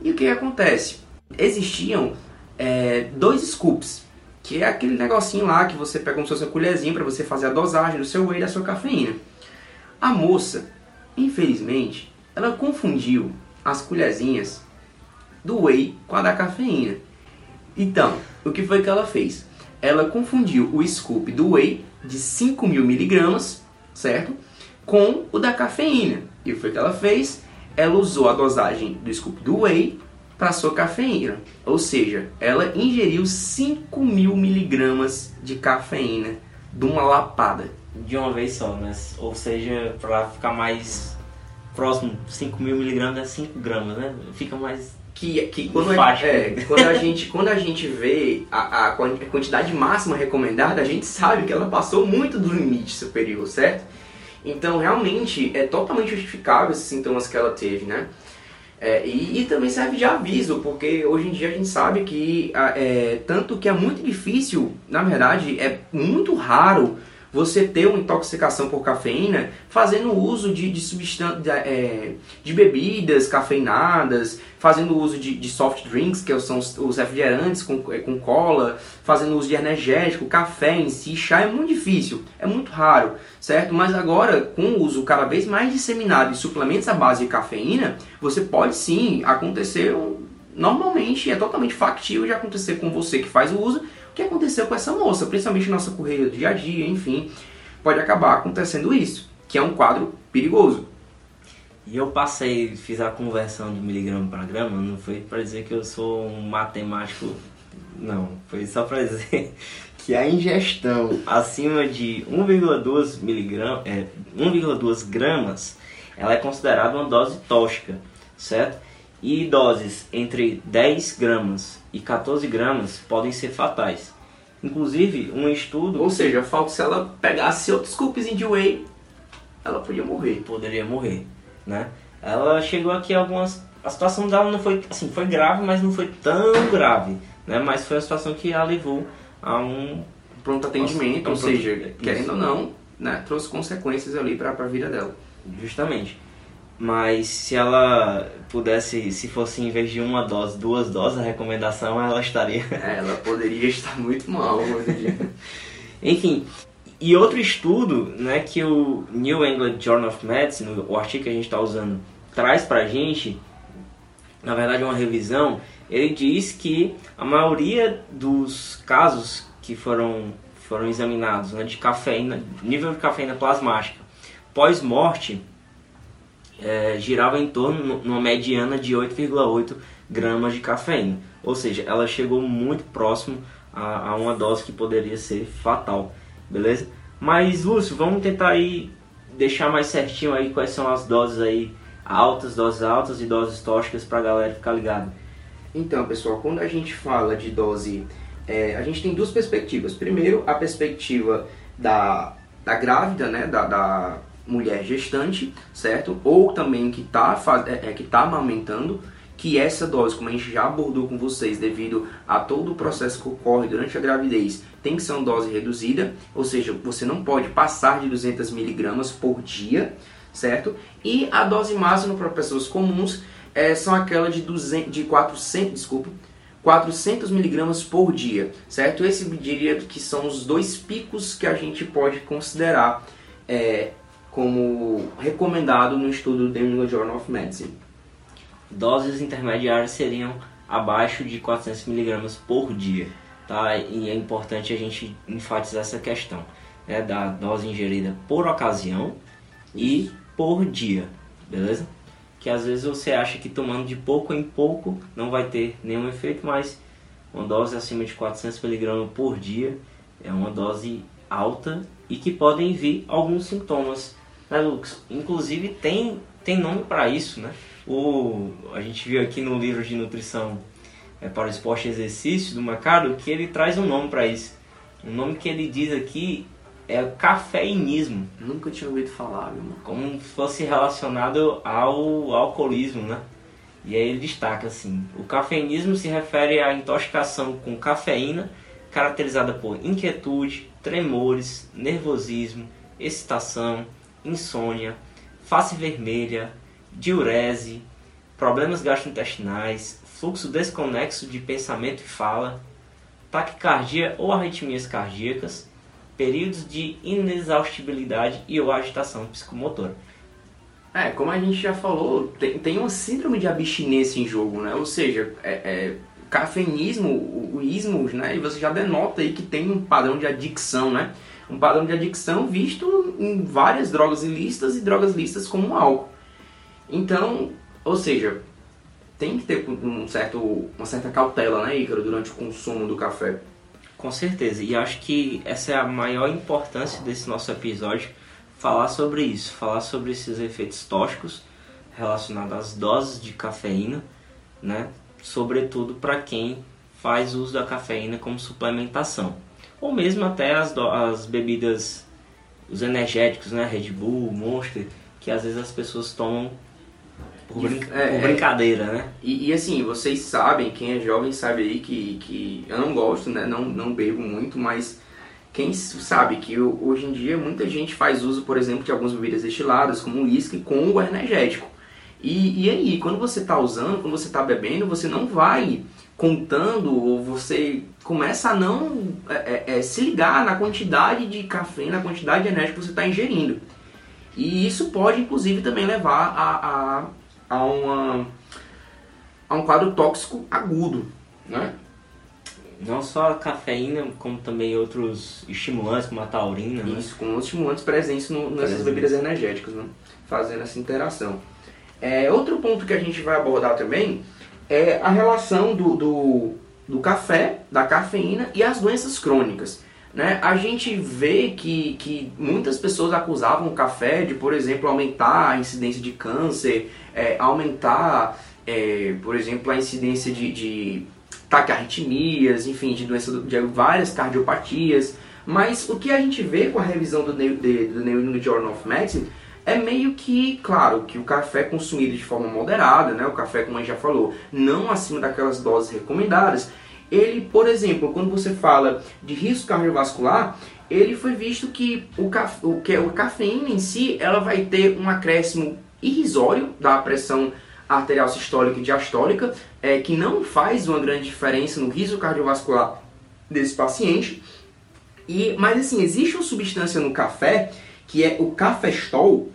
E o que acontece? Existiam é, dois scoops, que é aquele negocinho lá que você pega como se fosse uma colherzinha para você fazer a dosagem do seu whey e da sua cafeína. A moça, infelizmente, ela confundiu as colherzinhas do whey com a da cafeína. Então, o que foi que ela fez? Ela confundiu o scoop do whey de 5 mil miligramas, certo? Com o da cafeína. E o que foi que ela fez? Ela usou a dosagem do scoop do whey para sua cafeína. Ou seja, ela ingeriu 5 mil miligramas de cafeína de uma lapada. De uma vez só, né? Ou seja, para ficar mais próximo, 5 mil miligramas é 5 gramas, né? Fica mais que, que quando, a, é, quando, a gente, quando a gente vê a, a quantidade máxima recomendada, a gente sabe que ela passou muito do limite superior, certo? Então, realmente, é totalmente justificável esses sintomas que ela teve, né? É, e, e, também serve de aviso, porque hoje em dia a gente sabe que, é, tanto que é muito difícil, na verdade, é muito raro você ter uma intoxicação por cafeína fazendo uso de, de, substan é, de bebidas cafeinadas, fazendo uso de, de, soft drinks, que são os, os refrigerantes com, é, com cola, fazendo uso de energético, café em si, chá é muito difícil, é muito raro, certo? Mas agora, com o uso cada vez mais disseminado de suplementos à base de cafeína, você pode sim acontecer normalmente, é totalmente factível de acontecer com você que faz o uso, o que aconteceu com essa moça, principalmente nossa correia do dia a dia, enfim, pode acabar acontecendo isso, que é um quadro perigoso. E eu passei, fiz a conversão de miligrama para grama, não foi para dizer que eu sou um matemático, não, foi só para dizer que a ingestão acima de 1,2 miligramas, é, 1,2 gramas, ela é considerada uma dose tóxica, certo? E doses entre 10 gramas e 14 gramas podem ser fatais. Inclusive, um estudo. Ou seja, falta se ela pegasse outros scoops de whey, ela podia morrer. Poderia morrer, né? Ela chegou aqui algumas. A situação dela não foi assim, foi grave, mas não foi tão grave, né? Mas foi a situação que a levou a um pronto atendimento, ou seja, querendo ou não, né, trouxe consequências ali para a vida dela. Justamente. Mas se ela pudesse, se fosse em vez de uma dose, duas doses, a recomendação ela estaria. É, ela poderia estar muito mal Enfim, e outro estudo né, que o New England Journal of Medicine, o artigo que a gente está usando, traz para a gente, na verdade é uma revisão, ele diz que a maioria dos casos que foram, foram examinados né, de cafeína, nível de cafeína plasmática pós-morte, é, girava em torno numa mediana de 8,8 gramas de cafeína. Ou seja, ela chegou muito próximo a, a, uma dose que poderia ser fatal, beleza? Mas Lúcio, vamos tentar aí deixar mais certinho aí quais são as doses aí altas, doses altas e doses tóxicas para a galera ficar ligado. Então, pessoal, quando a gente fala de dose, é, a gente tem duas perspectivas. Primeiro, a perspectiva da, da grávida, né, da, da mulher gestante, certo? Ou também que está é, é, que tá amamentando, que essa dose, como a gente já abordou com vocês, devido a todo o processo que ocorre durante a gravidez, tem que ser uma dose reduzida, ou seja, você não pode passar de 200 miligramas por dia, certo? E a dose máxima para pessoas comuns é, são aquela de, 200, de 400, desculpa, 400 miligramas por dia, certo? Esse diria que são os dois picos que a gente pode considerar é, como recomendado no estudo do The New Journal of Medicine. Doses intermediárias seriam abaixo de 400 mg por dia, tá? E é importante a gente enfatizar essa questão, né? Da dose ingerida por ocasião e por dia, beleza? Que às vezes você acha que tomando de pouco em pouco não vai ter nenhum efeito, mas uma dose acima de 400 mg por dia é uma dose alta e que podem vir alguns sintomas né, Lucas? Inclusive tem, tem nome para isso, né? O, a gente viu aqui no livro de nutrição é, para o esporte e exercício do Macado que ele traz um nome para isso. O nome que ele diz aqui é cafeinismo. Nunca tinha ouvido falar, meu irmão. Como se fosse relacionado ao alcoolismo, né? E aí ele destaca assim: o cafeinismo se refere à intoxicação com cafeína caracterizada por inquietude, tremores, nervosismo, excitação, insônia, face vermelha, diurese, problemas gastrointestinais, fluxo desconexo de pensamento e fala, taquicardia ou arritmias cardíacas, períodos de inexaustibilidade e ou agitação psicomotora. É, como a gente já falou, tem, tem uma síndrome de abstinência em jogo, né? Ou seja, é, é cafeinismo, o, o ismo, né? E você já denota aí que tem um padrão de adicção, né? Um padrão de adicção visto em várias drogas ilícitas e drogas lícitas como álcool. Então, ou seja, tem que ter um certo, uma certa cautela, né, Ícaro, durante o consumo do café. Com certeza, e acho que essa é a maior importância desse nosso episódio, falar sobre isso, falar sobre esses efeitos tóxicos relacionados às doses de cafeína, né? Sobretudo para quem faz uso da cafeína como suplementação, ou mesmo até as, as bebidas, os energéticos, né? Red Bull, Monster, que às vezes as pessoas tomam por, brin é, por é. brincadeira, né? E, e, assim, vocês sabem, quem é jovem sabe aí que, que eu não gosto, né? Não, não bebo muito, mas quem sabe que hoje em dia muita gente faz uso, por exemplo, de algumas bebidas destiladas, como o uísque, com o energético. E, e aí, quando você está usando, quando você está bebendo, você não vai contando ou você começa a não é, é, é, se ligar na quantidade de café, na quantidade de energia que você está ingerindo. E isso pode, inclusive, também levar a, a a, uma, a um quadro tóxico agudo, né? Não só a cafeína, como também outros estimulantes, como a taurina. Né? Isso, né? com outros estimulantes presentes no, nessas bebidas energéticas, né? fazendo essa interação. É, outro ponto que a gente vai abordar também é a relação do, do, do café, da cafeína e as doenças crônicas. Né? A gente vê que, que muitas pessoas acusavam o café de, por exemplo, aumentar a incidência de câncer, é, aumentar, é, por exemplo, a incidência de, de taquiarritmias, enfim, de doença de várias cardiopatias. Mas o que a gente vê com a revisão do New, do New England Journal of Medicine é meio que, claro, que o café consumido de forma moderada, né, o café, como a gente já falou, não acima daquelas doses recomendadas, ele, por exemplo, quando você fala de risco cardiovascular, ele foi visto que o, o, que o cafeína em si, ela vai ter um acréscimo irrisório da pressão arterial sistólica e diastólica, é, que não faz uma grande diferença no risco cardiovascular desse paciente. E, mas assim, existe uma substância no café, que é o cafestol,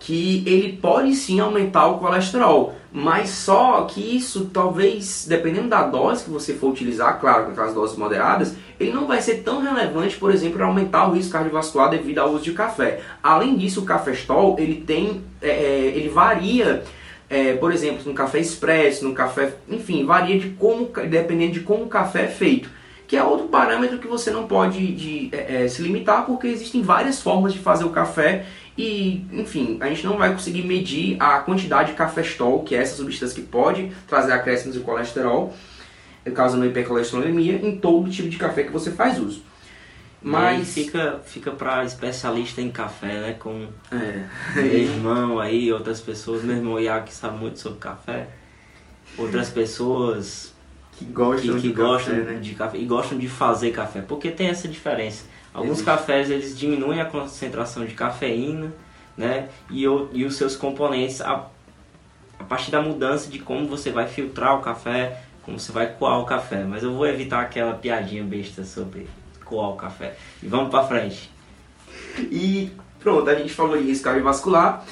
que ele pode sim aumentar o colesterol, mas só que isso talvez, dependendo da dose que você for utilizar, claro, com aquelas doses moderadas, ele não vai ser tão relevante, por exemplo, para aumentar o risco cardiovascular devido ao uso de café. Além disso, o cafestol, ele tem, é, é, ele varia, é, por exemplo, no café expresso, no café, enfim, varia de como, dependendo de como o café é feito. Que é outro parâmetro que você não pode de, é, é, se limitar, porque existem várias formas de fazer o café e, enfim, a gente não vai conseguir medir a quantidade de cafestol, que é essa substância que pode trazer acréscimos de colesterol, causando hipercolesterolemia, em todo tipo de café que você faz uso. Mas fica, fica para especialista em café, né? Com é. meu irmão aí, outras pessoas, meu irmão Iago que sabe muito sobre café, outras pessoas que gostam, que, que de, gostam café, né? de café e gostam de fazer café, porque tem essa diferença. Alguns Existe. cafés eles diminuem a concentração de cafeína, né? E, o, e os seus componentes a, a partir da mudança de como você vai filtrar o café, como você vai coar o café. Mas eu vou evitar aquela piadinha besta sobre coar o café. E vamos para frente. E pronto, a gente falou de risco cardiovascular.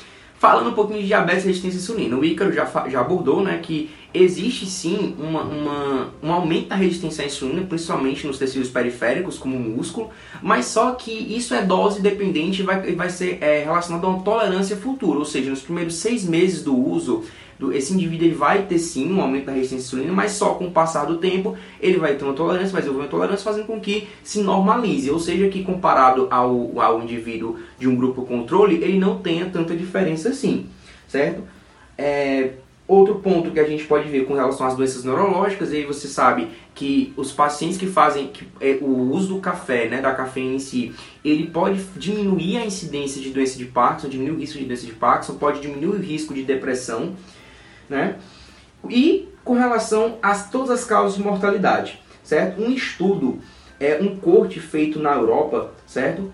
Falando um pouquinho de diabetes e resistência à insulina, o Ícaro já, já abordou né, que existe sim uma, uma, um aumento da resistência à insulina, principalmente nos tecidos periféricos, como o músculo, mas só que isso é dose dependente e vai, vai ser é, relacionado a uma tolerância futura, ou seja, nos primeiros seis meses do uso, esse indivíduo ele vai ter sim um aumento da resistência à insulina, mas só com o passar do tempo ele vai ter uma tolerância, vai desenvolver uma tolerância, fazendo com que se normalize, ou seja, que comparado ao, ao indivíduo de um grupo controle, ele não tenha tanta diferença assim, certo? É, Outro ponto que a gente pode ver com relação às doenças neurológicas, aí você sabe que os pacientes que fazem que, é, o uso do café, né, da cafeína em si, ele pode diminuir a incidência de doença de Parkinson, diminuir o risco de doença de Parkinson, pode diminuir o risco de depressão, né? E com relação a todas as causas de mortalidade, certo? Um estudo, é um corte feito na Europa, certo?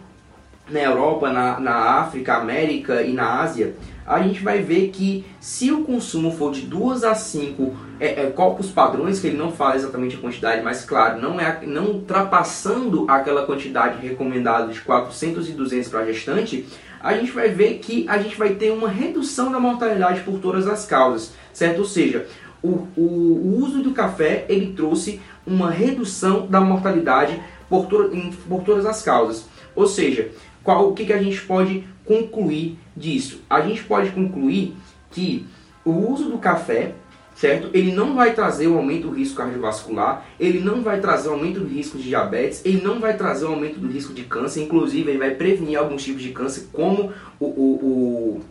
Na Europa, na, na África, América e na Ásia, a gente vai ver que se o consumo for de 2 a 5 é, é, copos padrões, que ele não fala exatamente a quantidade, mas claro, não é não ultrapassando aquela quantidade recomendada de 400 e 200 para gestante, a gente vai ver que a gente vai ter uma redução da mortalidade por todas as causas, certo? Ou seja, o, o, o uso do café ele trouxe uma redução da mortalidade por, to, por todas as causas. Ou seja, qual, o que, que a gente pode concluir disso? A gente pode concluir que o uso do café certo? Ele não vai trazer o um aumento do risco cardiovascular, ele não vai trazer o um aumento do risco de diabetes, ele não vai trazer o um aumento do risco de câncer, inclusive ele vai prevenir alguns tipos de câncer, como o, o,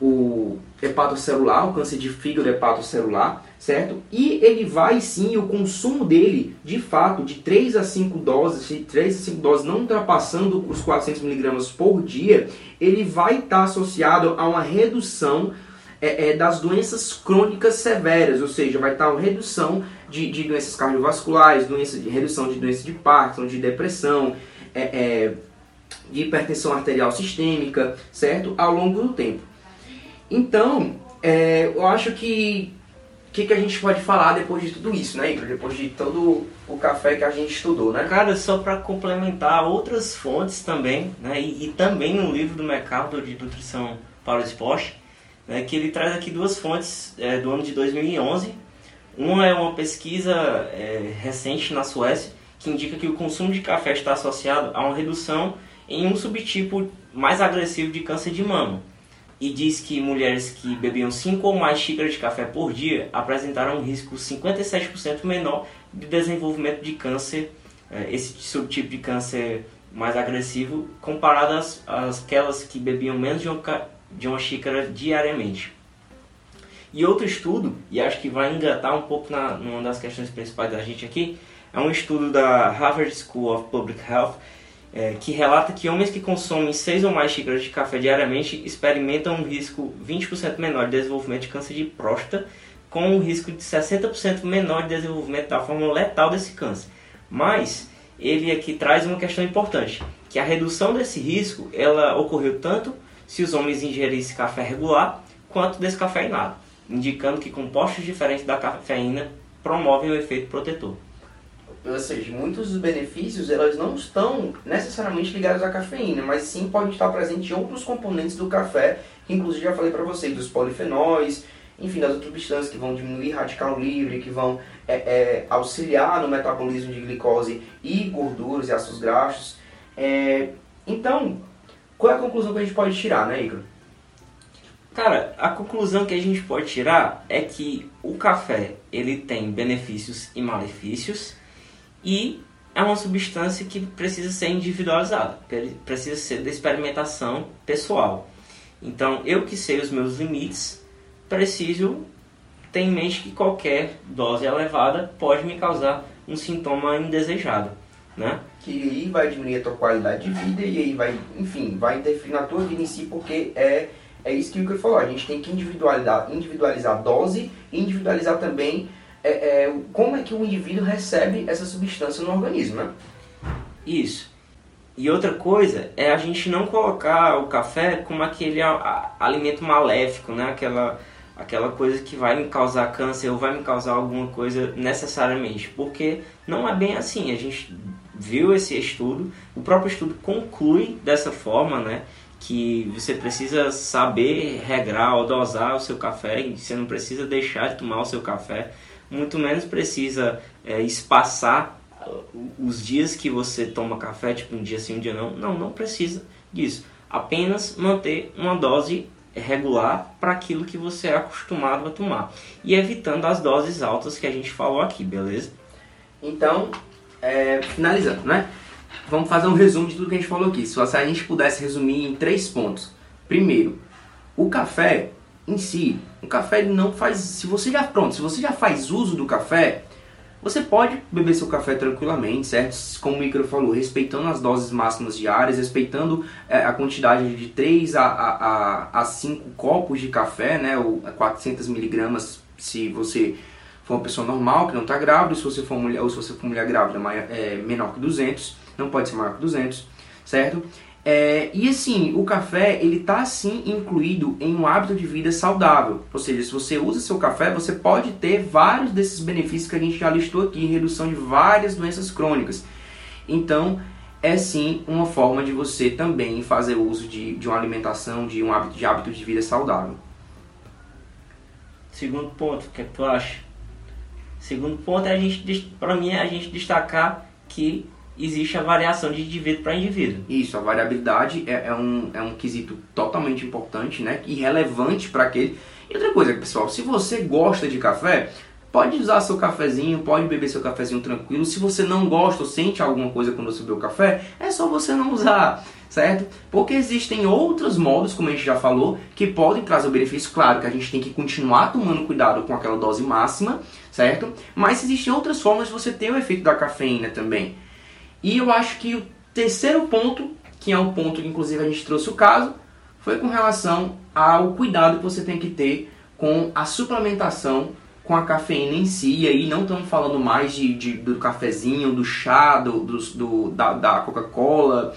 o, o hepatocelular, o câncer de fígado hepatocelular, certo? E ele vai sim, o consumo dele, de fato, de 3 a 5 doses, de 3 a 5 doses, não ultrapassando os 400 miligramas por dia, ele vai estar associado a uma redução é, é, das doenças crônicas severas, ou seja, vai estar uma redução de, de doenças cardiovasculares, doença de, redução de doença de Parkinson, de depressão, é, é, de hipertensão arterial sistêmica, certo? Ao longo do tempo. Então, é, eu acho que o que, que, a gente pode falar depois de tudo isso, né, Igor? Depois de todo o café que a gente estudou, né? Cara, só para complementar outras fontes também, né, e, e também no livro do mercado de nutrição para o esporte, né, que ele traz aqui duas fontes é, do ano de 2011. Uma é uma pesquisa é, recente na Suécia que indica que o consumo de café está associado a uma redução em um subtipo mais agressivo de câncer de mama. E diz que mulheres que bebiam 5 ou mais xícaras de café por dia apresentaram um risco 57% menor de desenvolvimento de câncer, é, esse subtipo de câncer mais agressivo, comparado às, aquelas que bebiam menos de uma de uma xícara diariamente. E outro estudo, e acho que vai engatar um pouco na numa das questões principais da gente aqui, é um estudo da Harvard School of Public Health é, que relata que homens que consomem 6 ou mais xícaras de café diariamente experimentam um risco 20% menor de desenvolvimento de câncer de próstata, com um risco de 60% menor de desenvolvimento da forma letal desse câncer. Mas ele aqui traz uma questão importante, que a redução desse risco ela ocorreu tanto se os homens ingerissem café regular quanto descafeinado, indicando que compostos diferentes da cafeína promovem o efeito protetor. Ou seja, muitos dos benefícios elas não estão necessariamente ligados à cafeína, mas sim podem estar presentes em outros componentes do café, que inclusive já falei para vocês, dos polifenóis, enfim, das outras substâncias que vão diminuir radical livre, que vão é, é, auxiliar no metabolismo de glicose e gorduras e ácidos graxos. É, então, qual é a conclusão que a gente pode tirar, né, Igor? Cara, a conclusão que a gente pode tirar é que o café ele tem benefícios e malefícios e é uma substância que precisa ser individualizada, precisa ser da experimentação pessoal. Então, eu que sei os meus limites, preciso ter em mente que qualquer dose elevada pode me causar um sintoma indesejado né? Que aí vai diminuir a tua qualidade de vida e aí vai, enfim, vai interferir na tua vida em si, porque é, é isso que o que falou. A gente tem que individualizar, individualizar a dose e individualizar também é, é, como é que o indivíduo recebe essa substância no organismo, né? Isso. E outra coisa é a gente não colocar o café como aquele a, a, alimento maléfico, né? Aquela, aquela coisa que vai me causar câncer ou vai me causar alguma coisa necessariamente. Porque não é bem assim. A gente viu esse estudo, o próprio estudo conclui dessa forma, né? Que você precisa saber regrar ou dosar o seu café, e você não precisa deixar de tomar o seu café, muito menos precisa é, espaçar os dias que você toma café, tipo um dia sim, um dia não. Não, não precisa disso. Apenas manter uma dose regular para aquilo que você é acostumado a tomar. E evitando as doses altas que a gente falou aqui, beleza? Então, é, finalizando, né? Vamos fazer um resumo de tudo que a gente falou aqui. Se a gente pudesse resumir em três pontos. Primeiro, o café em si, o café não faz. Se você já pronto, se você já faz uso do café, você pode beber seu café tranquilamente, certo? Como o Micro falou, respeitando as doses máximas diárias, respeitando é, a quantidade de 3 a, a, a 5 copos de café, né? Ou 400 miligramas se você for uma pessoa normal, que não está grávida, se você for mulher, ou se você for mulher grávida, maior, é, menor que 200, não pode ser maior que 200, certo? É, e assim, o café ele está sim incluído em um hábito de vida saudável. Ou seja, se você usa seu café, você pode ter vários desses benefícios que a gente já listou aqui, redução de várias doenças crônicas. Então, é sim uma forma de você também fazer uso de, de uma alimentação, de um hábito de hábito de vida saudável. Segundo ponto, o que, é tu acha? Segundo ponto é a gente, para mim, é a gente destacar que existe a variação de indivíduo para indivíduo. Isso, a variabilidade é, é, um, é um quesito totalmente importante, né? E relevante para aquele. E outra coisa, pessoal, se você gosta de café, pode usar seu cafezinho, pode beber seu cafezinho tranquilo. Se você não gosta ou sente alguma coisa quando você bebe o café, é só você não usar, certo? Porque existem outros modos, como a gente já falou, que podem trazer o benefício. Claro que a gente tem que continuar tomando cuidado com aquela dose máxima, certo? Mas existem outras formas de você ter o efeito da cafeína também. E eu acho que o terceiro ponto, que é um ponto que inclusive a gente trouxe o caso, foi com relação ao cuidado que você tem que ter com a suplementação com a cafeína em si. E aí não estamos falando mais de, de, do cafezinho, do chá, do, do, do da, da Coca-Cola,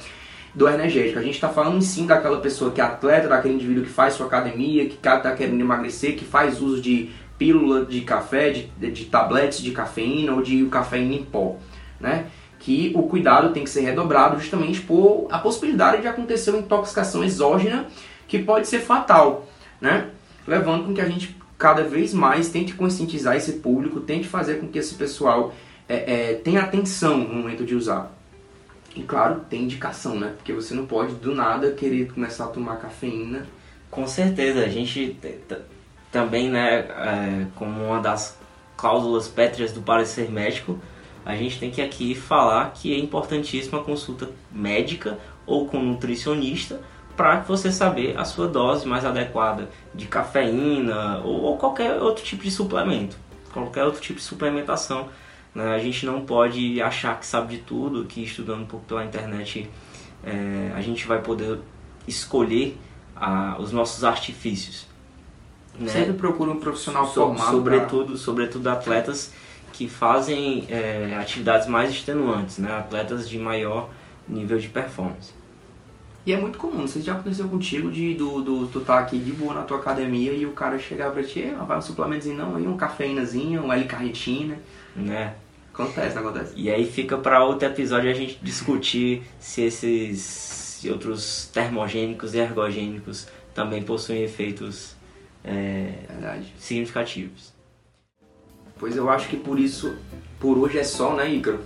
do energético. A gente está falando sim daquela pessoa que é atleta, daquele indivíduo que faz sua academia, que está querendo emagrecer, que faz uso de pílula de café, de, de tabletes de cafeína ou de cafeína em pó, né? que o cuidado tem que ser redobrado justamente por a possibilidade de acontecer uma intoxicação exógena que pode ser fatal, né? Levando com que a gente cada vez mais tente conscientizar esse público, tente fazer com que esse pessoal é, é, tenha atenção no momento de usar. E claro, tem indicação, né? Porque você não pode do nada querer começar a tomar cafeína. Com certeza, a gente também, né, é, como uma das cláusulas pétreas do parecer médico, a gente tem que aqui falar que é importantíssima a consulta médica ou com nutricionista para você saber a sua dose mais adequada de cafeína ou, ou, qualquer outro tipo de suplemento, qualquer outro tipo de suplementação. Né? A gente não pode achar que sabe de tudo, que estudando por, pela internet é, a gente vai poder escolher a, os nossos artifícios. Né? Sempre procura um profissional so, formado. Sobretudo, pra... sobretudo atletas que fazem é, atividades mais extenuantes, né? atletas de maior nível de performance. E é muito comum, se já aconteceu contigo de do, do, tu tá aqui de boa na tua academia e o cara chegar pra ti, ah, vai um suplementozinho não, aí um cafeínazinho, um L-carnitina. Né? Acontece, acontece? E aí fica para outro episódio a gente discutir se esses outros termogênicos e ergogênicos também possuem efeitos é, significativos. Pois eu acho que por isso, por hoje é só, né, Ícaro?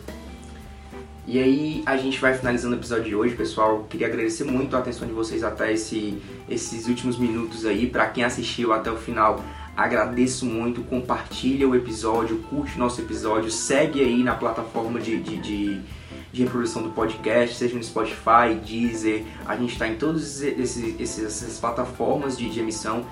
E aí a gente vai finalizando o episódio de hoje, pessoal. Queria agradecer muito a atenção de vocês até esse, esses últimos minutos aí. Para quem assistiu até o final, agradeço muito. Compartilha o episódio, curte nosso episódio, segue aí na plataforma de, de, de, de reprodução do podcast, seja no Spotify, Deezer. A gente está em todas essas plataformas de, de emissão.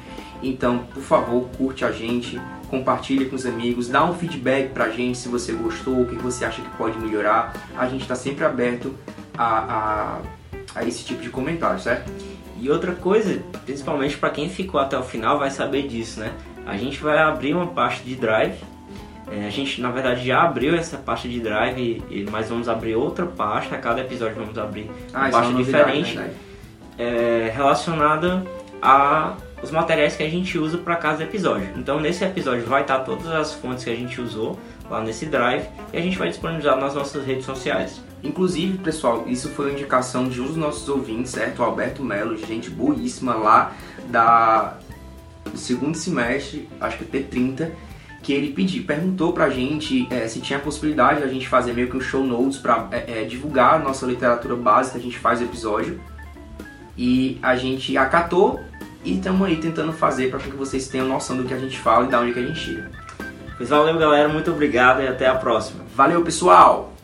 Então, por favor, curte a gente, compartilhe com os amigos, dá um feedback pra gente se você gostou, o que você acha que pode melhorar. A gente está sempre aberto a, a, a, esse tipo de comentário, certo? E outra coisa, principalmente para quem ficou até o final, vai saber disso, né? A gente vai abrir uma pasta de drive. É, a gente, na verdade, já abriu essa pasta de drive, mas vamos abrir outra pasta. A cada episódio vamos abrir ah, uma pasta é uma diferente é, relacionada a os materiais que a gente usa para cada episódio. Então nesse episódio vai estar todas as fontes que a gente usou lá nesse drive e a gente vai disponibilizar nas nossas redes sociais. Inclusive, pessoal, isso foi uma indicação de um dos nossos ouvintes, certo? O Alberto Melo, gente boíssima lá da do segundo semestre, acho que P30, que ele pediu, perguntou pra gente é, se tinha a possibilidade de a gente fazer meio que um show notes para é, é, divulgar a nossa literatura básica, a gente faz o episódio. E a gente acatou e estamos aí tentando fazer para que vocês tenham noção do que a gente fala e da onde que a gente chega. Pois valeu, galera. Muito obrigado e até a próxima. Valeu, pessoal!